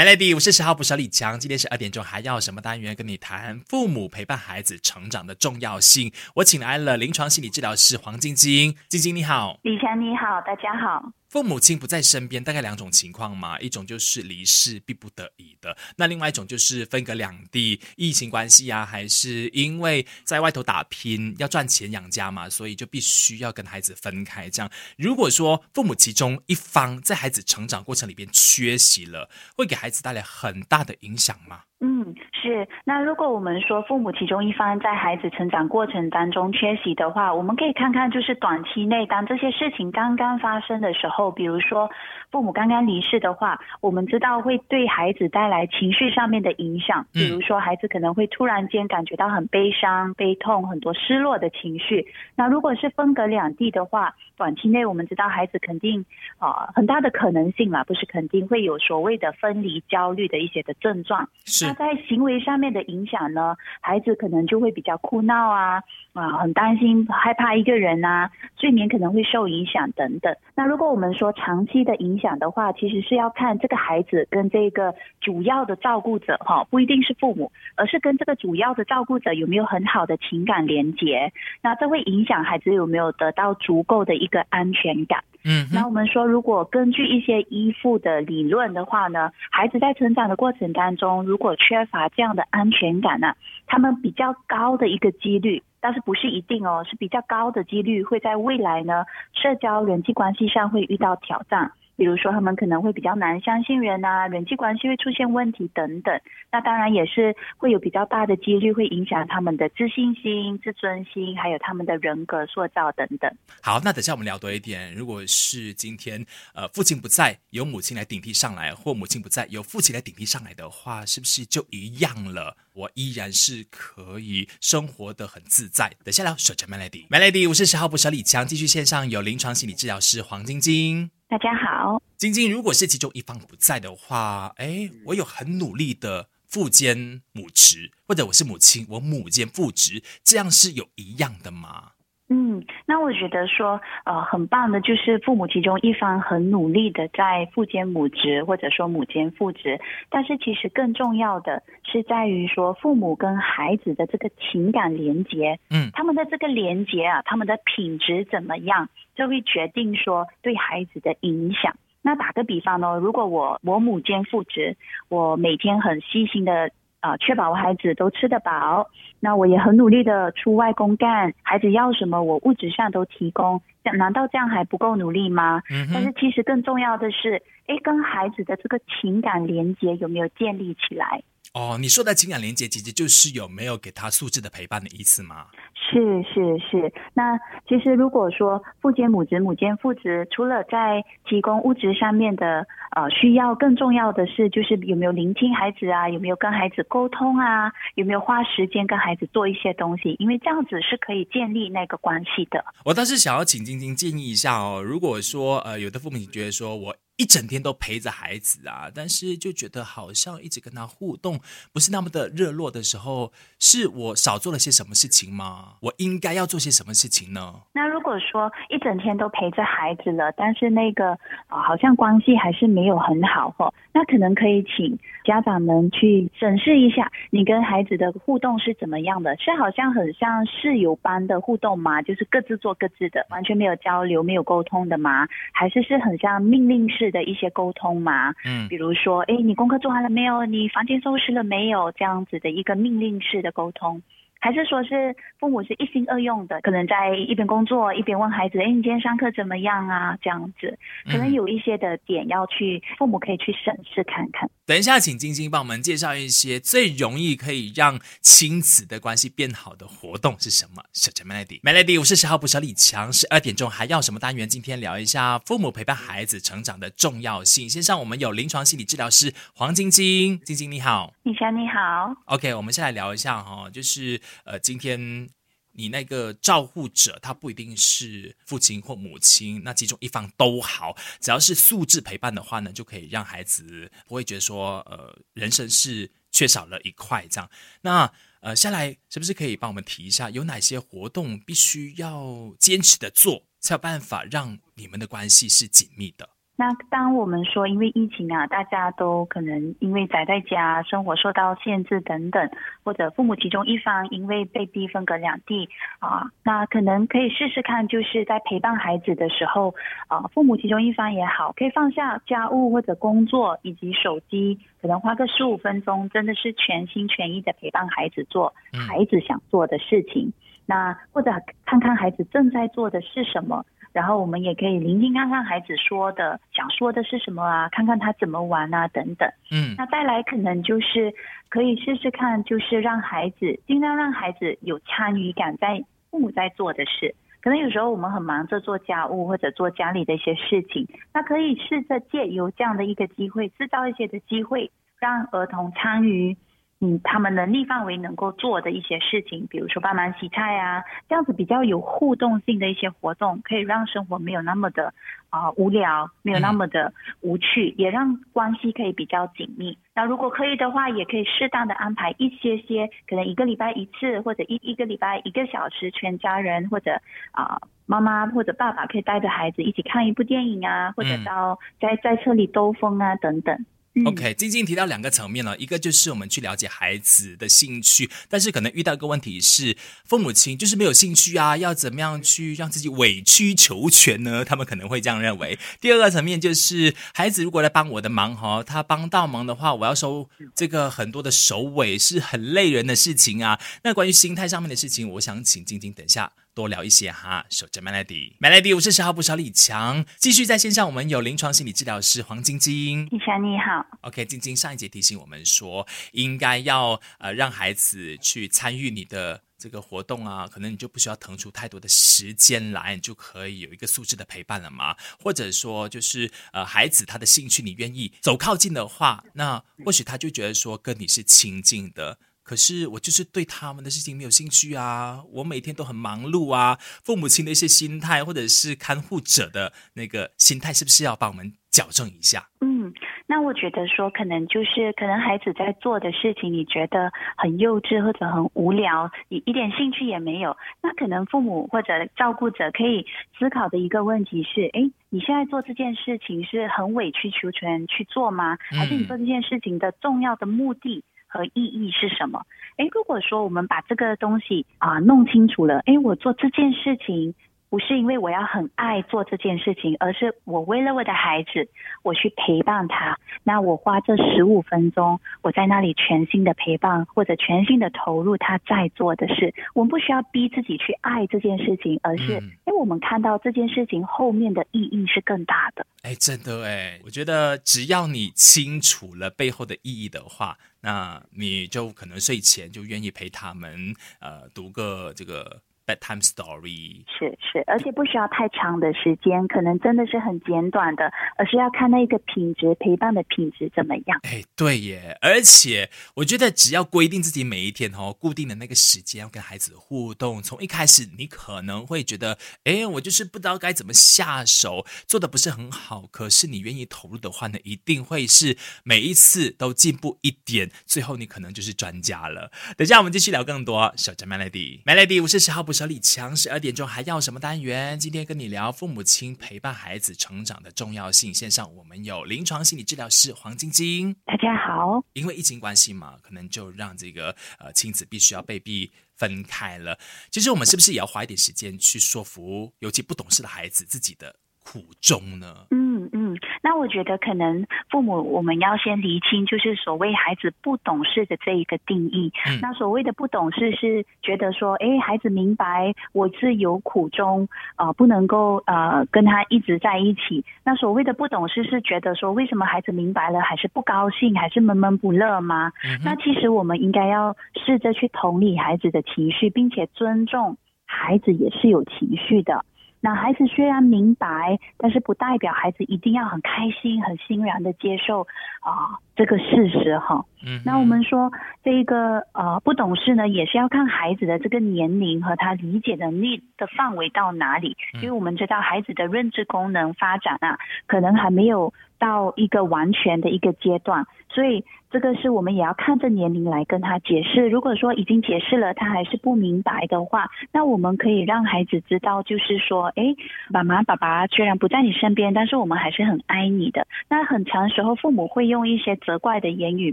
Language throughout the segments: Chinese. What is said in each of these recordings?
Melody，我是十号补小李强。今天十二点钟，还要什么单元跟你谈父母陪伴孩子成长的重要性？我请来了临床心理治疗师黄晶晶，晶晶你好，李强你好，大家好。父母亲不在身边，大概两种情况嘛，一种就是离世逼不得已的，那另外一种就是分隔两地，疫情关系啊，还是因为在外头打拼要赚钱养家嘛，所以就必须要跟孩子分开。这样，如果说父母其中一方在孩子成长过程里边缺席了，会给孩子带来很大的影响吗？嗯，是。那如果我们说父母其中一方在孩子成长过程当中缺席的话，我们可以看看，就是短期内当这些事情刚刚发生的时候，比如说父母刚刚离世的话，我们知道会对孩子带来情绪上面的影响。比如说孩子可能会突然间感觉到很悲伤、悲痛、很多失落的情绪。那如果是分隔两地的话，短期内我们知道孩子肯定啊很大的可能性嘛，不是肯定会有所谓的分离焦虑的一些的症状。是。在行为上面的影响呢？孩子可能就会比较哭闹啊，啊，很担心、害怕一个人啊，睡眠可能会受影响等等。那如果我们说长期的影响的话，其实是要看这个孩子跟这个主要的照顾者哈，不一定是父母，而是跟这个主要的照顾者有没有很好的情感连接。那这会影响孩子有没有得到足够的一个安全感。嗯，那我们说，如果根据一些依附的理论的话呢，孩子在成长的过程当中，如果缺乏这样的安全感呢，他们比较高的一个几率，但是不是一定哦，是比较高的几率会在未来呢，社交人际关系上会遇到挑战。比如说，他们可能会比较难相信人啊，人际关系会出现问题等等。那当然也是会有比较大的几率会影响他们的自信心、自尊心，还有他们的人格塑造等等。好，那等下我们聊多一点。如果是今天呃父亲不在，由母亲来顶替上来，或母亲不在，由父亲来顶替上来的话，是不是就一样了？我依然是可以生活的很自在。等下聊，守着 Melody，Melody，我是十号捕手李强，继续线上有临床心理治疗师黄晶晶。大家好，晶晶，如果是其中一方不在的话，哎，我有很努力的父兼母职，或者我是母亲，我母兼父职，这样是有一样的吗？嗯，那我觉得说，呃，很棒的，就是父母其中一方很努力的在父兼母职，或者说母兼父职。但是其实更重要的是在于说，父母跟孩子的这个情感连接，嗯，他们的这个连接啊，他们的品质怎么样，就会决定说对孩子的影响。那打个比方呢，如果我我母兼父职，我每天很细心的。啊，确保我孩子都吃得饱，那我也很努力的出外公干，孩子要什么我物质上都提供，难道这样还不够努力吗？嗯但是其实更重要的是，哎，跟孩子的这个情感连接有没有建立起来？哦，你说的情感连接，其实就是有没有给他素质的陪伴的意思吗？是是是，那其实如果说父兼母职、母兼父职，除了在提供物质上面的呃需要，更重要的是就是有没有聆听孩子啊，有没有跟孩子沟通啊，有没有花时间跟孩子做一些东西，因为这样子是可以建立那个关系的。我倒是想要请晶晶建议一下哦，如果说呃有的父母觉得说我。一整天都陪着孩子啊，但是就觉得好像一直跟他互动不是那么的热络的时候，是我少做了些什么事情吗？我应该要做些什么事情呢？那如果说一整天都陪着孩子了，但是那个啊好像关系还是没有很好哦，那可能可以请家长们去审视一下，你跟孩子的互动是怎么样的？是好像很像室友般的互动吗？就是各自做各自的，完全没有交流、没有沟通的吗？还是是很像命令式？的一些沟通吗，嗯，比如说，哎，你功课做完了没有？你房间收拾了没有？这样子的一个命令式的沟通。还是说是父母是一心二用的，可能在一边工作一边问孩子：“哎，你今天上课怎么样啊？”这样子，可能有一些的点要去，父母可以去审视看看。等一下，请晶晶帮我们介绍一些最容易可以让亲子的关系变好的活动是什么？小陈 Melody，Melody，我是十号捕手李强，十二点钟还要什么单元？今天聊一下父母陪伴孩子成长的重要性。先上我们有临床心理治疗师黄晶晶，晶晶你好，李强你好。OK，我们先来聊一下哈，就是。呃，今天你那个照护者，他不一定是父亲或母亲，那其中一方都好，只要是素质陪伴的话呢，就可以让孩子不会觉得说，呃，人生是缺少了一块这样。那呃，下来是不是可以帮我们提一下，有哪些活动必须要坚持的做，才有办法让你们的关系是紧密的？那当我们说因为疫情啊，大家都可能因为宅在家，生活受到限制等等，或者父母其中一方因为被逼分隔两地啊，那可能可以试试看，就是在陪伴孩子的时候啊，父母其中一方也好，可以放下家务或者工作以及手机，可能花个十五分钟，真的是全心全意的陪伴孩子做孩子想做的事情。那或者看看孩子正在做的是什么，然后我们也可以聆听看看孩子说的想说的是什么啊，看看他怎么玩啊等等。嗯，那再来可能就是可以试试看，就是让孩子尽量让孩子有参与感，在父母在做的事。可能有时候我们很忙着做家务或者做家里的一些事情，那可以试着借由这样的一个机会，制造一些的机会，让儿童参与。嗯，他们能力范围能够做的一些事情，比如说帮忙洗菜啊，这样子比较有互动性的一些活动，可以让生活没有那么的啊无聊，没有那么的无趣，也让关系可以比较紧密。那如果可以的话，也可以适当的安排一些些，可能一个礼拜一次，或者一一个礼拜一个小时，全家人或者啊妈妈或者爸爸可以带着孩子一起看一部电影啊，或者到在在车里兜风啊等等。OK，晶晶提到两个层面了，一个就是我们去了解孩子的兴趣，但是可能遇到一个问题是，父母亲就是没有兴趣啊，要怎么样去让自己委曲求全呢？他们可能会这样认为。第二个层面就是，孩子如果来帮我的忙哈，他帮到忙的话，我要收这个很多的首尾，是很累人的事情啊。那关于心态上面的事情，我想请晶晶等一下。多聊一些哈，守着 Melody，Melody，我是十号不少李强，继续在线上，我们有临床心理治疗师黄晶晶，李强你好，OK，晶晶上一节提醒我们说，应该要呃让孩子去参与你的这个活动啊，可能你就不需要腾出太多的时间来，你就可以有一个素质的陪伴了嘛，或者说就是呃孩子他的兴趣你愿意走靠近的话，那或许他就觉得说跟你是亲近的。可是我就是对他们的事情没有兴趣啊！我每天都很忙碌啊，父母亲的一些心态，或者是看护者的那个心态，是不是要帮我们矫正一下？嗯，那我觉得说，可能就是可能孩子在做的事情，你觉得很幼稚或者很无聊，你一点兴趣也没有。那可能父母或者照顾者可以思考的一个问题是：哎，你现在做这件事情是很委曲求全去做吗？还是你做这件事情的重要的目的？和意义是什么？诶，如果说我们把这个东西啊弄清楚了，诶，我做这件事情不是因为我要很爱做这件事情，而是我为了我的孩子，我去陪伴他。那我花这十五分钟，我在那里全心的陪伴，或者全心的投入他在做的事。我们不需要逼自己去爱这件事情，而是因为我们看到这件事情后面的意义是更大的。哎，真的哎，我觉得只要你清楚了背后的意义的话。那你就可能睡前就愿意陪他们，呃，读个这个。Bedtime story 是是，而且不需要太长的时间，可能真的是很简短的，而是要看那个品质陪伴的品质怎么样。哎，对耶，而且我觉得只要规定自己每一天哦，固定的那个时间要跟孩子互动，从一开始你可能会觉得，哎，我就是不知道该怎么下手，做的不是很好，可是你愿意投入的话呢，一定会是每一次都进步一点，最后你可能就是专家了。等下我们继续聊更多，小张 Melody，Melody，我是十号不是。小李强，十二点钟还要什么单元？今天跟你聊父母亲陪伴孩子成长的重要性。线上我们有临床心理治疗师黄晶晶，大家好。因为疫情关系嘛，可能就让这个呃亲子必须要被逼分开了。其实我们是不是也要花一点时间去说服，尤其不懂事的孩子自己的？苦衷呢？嗯嗯，那我觉得可能父母我们要先厘清，就是所谓孩子不懂事的这一个定义。那所谓的不懂事是觉得说，哎，孩子明白我是有苦衷呃，不能够呃跟他一直在一起。那所谓的不懂事是觉得说，为什么孩子明白了还是不高兴，还是闷闷不乐吗？那其实我们应该要试着去同理孩子的情绪，并且尊重孩子也是有情绪的。那孩子虽然明白，但是不代表孩子一定要很开心、很欣然的接受啊这个事实哈。嗯。那我们说这个呃不懂事呢，也是要看孩子的这个年龄和他理解能力的范围到哪里。因为我们知道孩子的认知功能发展啊，可能还没有到一个完全的一个阶段，所以。这个是我们也要看着年龄来跟他解释。如果说已经解释了，他还是不明白的话，那我们可以让孩子知道，就是说，哎，妈妈、爸爸虽然不在你身边，但是我们还是很爱你的。那很长时候，父母会用一些责怪的言语，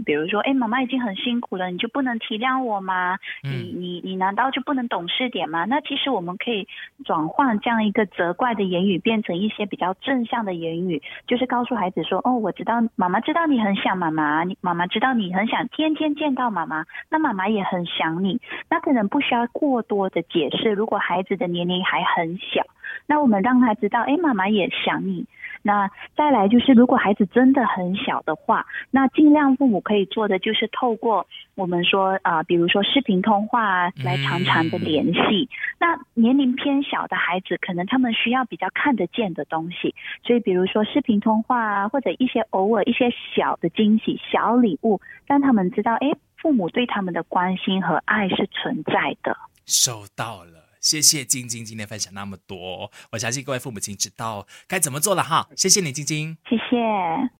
比如说，哎，妈妈已经很辛苦了，你就不能体谅我吗？你你你难道就不能懂事点吗？那其实我们可以转换这样一个责怪的言语，变成一些比较正向的言语，就是告诉孩子说，哦，我知道妈妈知道你很想妈妈，你妈妈。知道你很想天天见到妈妈，那妈妈也很想你，那可能不需要过多的解释。如果孩子的年龄还很小，那我们让他知道，哎，妈妈也想你。那再来就是，如果孩子真的很小的话，那尽量父母可以做的就是透过我们说啊，比如说视频通话来常常的联系。那年龄偏小的孩子，可能他们需要比较看得见的东西，所以比如说视频通话啊，或者一些偶尔一些小的惊喜、小礼物，让他们知道，哎，父母对他们的关心和爱是存在的。收到了。谢谢晶晶今天分享那么多，我相信各位父母亲知道该怎么做了哈。谢谢你，晶晶，谢谢。